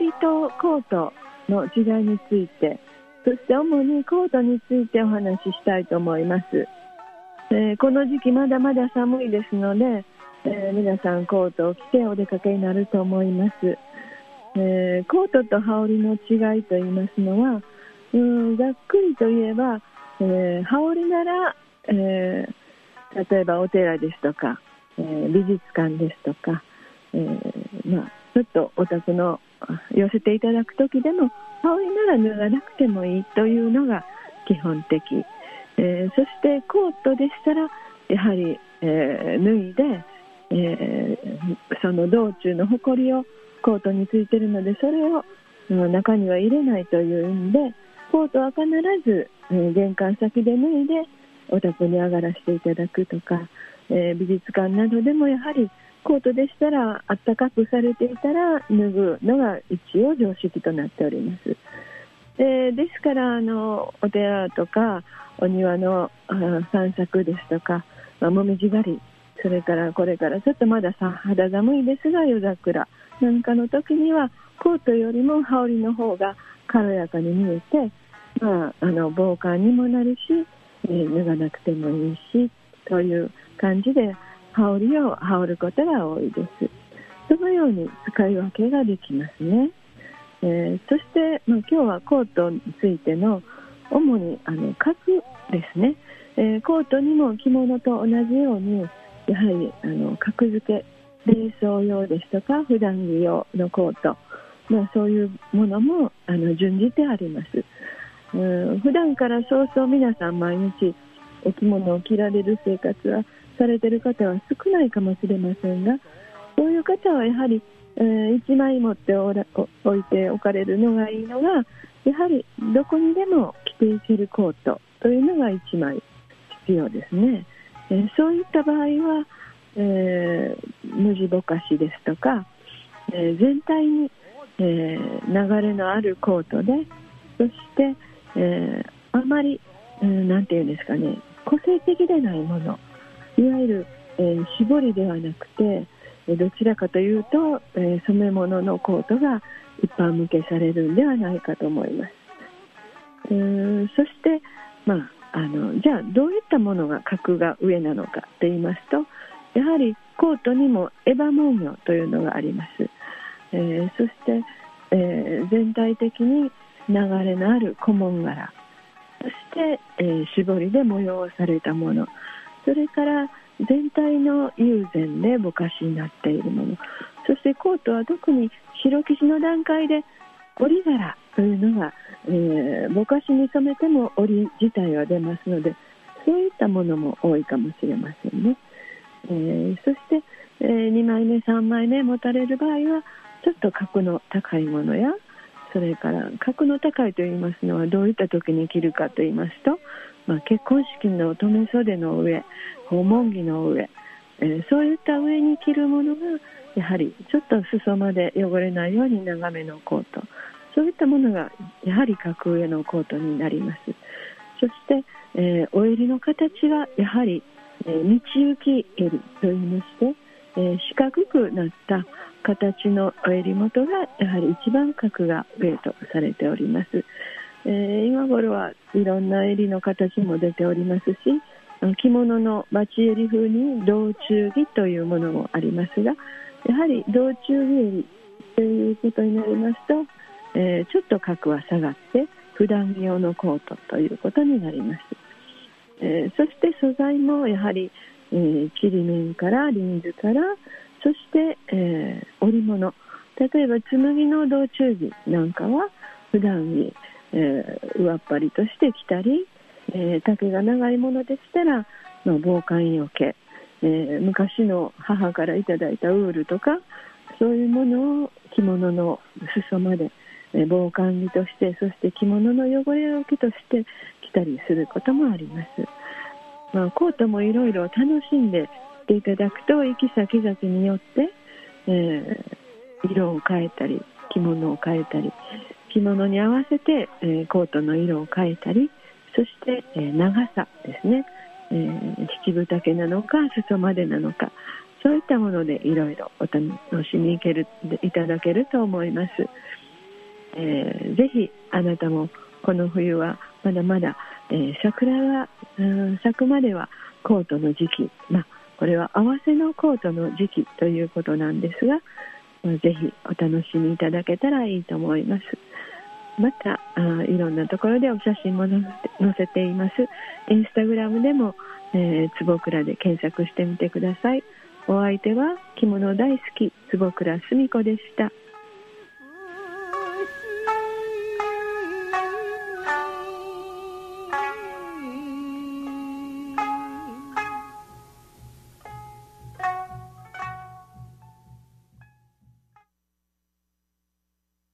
羽織とコートの違いについてそして主にコートについてお話ししたいと思います、えー、この時期まだまだ寒いですので、えー、皆さんコートを着てお出かけになると思います、えコートと羽織の違いと言いますのはうんざっくりと言えば、え羽織なら、え例えばお寺ですとか、え美術館ですとか、えまあ、ちょっとお宅の寄せていただく時でも羽織なら脱がなくてもいいというのが基本的、えー、そしてコートでしたらやはり、えー、脱いで、えー、その道中の埃りをコートについてるのでそれを中には入れないという意味でコートは必ず、え玄関先で脱いでお宅に上がらせていただくとか、え美術館などでもやはりコートでしたらあったかくされていたら脱ぐのが一応常識となっております。でですからあのお寺とかお庭の散策ですとか、まあ、もみじ狩りそれからこれからちょっとまださ肌寒いですが夜桜なんかの時にはコートよりも羽織の方が軽やかに見えて、まあ、あの防寒にもなるし、えー、脱がなくてもいいしという感じで羽織を羽織ることが多いです。そのように使い分けができますね。えー、そして、まあ、今日はコートについての主にあの格ですね、えー、コートにも着物と同じようにやはりあの格付け冷装用ですとか普段着用のコート、まあ、そういうものもあの順じてあります。うん普段からそうそう皆さん毎日お着物を着られる生活はされている方は少ないかもしれませんがそういう方はやはり、えー、1枚持っておら置いておかれるのがいいのがやはりどこにでも着ていけるコートというのが1枚必要ですね、えー、そういった場合は、えー、無地ぼかしですとか、え全体に、え流れのあるコートでそして、えあまり何、て言うんですかね個性的でないものいわゆる、えー、絞りではなくてどちらかというと、えー、染め物のコートが一般向けされるんではないかと思います。えー、そして、まあ、あのじゃあどういったものが格が上なのかと言いますとやはりコートにもエヴァ文様というのがあります、えー、そして、えー、全体的に流れのある小紋柄。そして、え、絞りで催されたもの。それから全体の友禅でぼかしになっているもの。そしてコートは特に白生地の段階で織り柄というのが、えー、ぼかしに染めても織り自体は出ますのでそういったものも多いかもしれませんね、えー、そして、えー、2枚目3枚目持たれる場合はちょっと格の高いものやそれから格の高いといいますのはどういった時に着るかと言いますとまあ、結婚式の留め袖の上訪問着の上、えー、そういった上に着るものがやはりちょっと裾まで汚れないように長めのコートそういったものがやはり格上のコートになりますそして、えー、お襟の形がやはり、えー、道行き襟といいまして、えー、四角くなった形のお襟元がやはり一番格が上とされております。えー、今頃はいろんな襟の形も出ておりますし着物のバチ襟風に道中着というものもありますがやはり道中着襟ということになりますと、えー、ちょっと格は下がって普段着用のコートということになります、えー、そして素材もやはり、えー、ちりめんからリンズからそして、え、織物。例えば紬の道中着なんかは普段着えー、上っ張りとして着たり、えー、丈が長いものでしたら、まあ、防寒よけ、えー、昔の母からいただいたウールとかそういうものを着物の裾まで防寒着としてそして着物の汚れを着として着たりすることもあります、まあ、コートもいろいろ楽しんでていただくと行き先々によって、えー、色を変えたり着物を変えたり着物に合わせて、えー、コートの色を変えたりそして、えー、長さですね、えー、七分丈なのか裾までなのかそういったものでいろいろお楽しみいけるいただけると思います、えー、ぜひあなたもこの冬はまだまだ、えー、桜が、うん、咲くまではコートの時期、まあ、これは合わせのコートの時期ということなんですが、ぜひお楽しみいただけたらいいと思います。またあいろんなところでお写真も載せています。インスタグラムでも、えー、坪倉で検索してみてください。お相手は着物大好き坪倉澄子でした。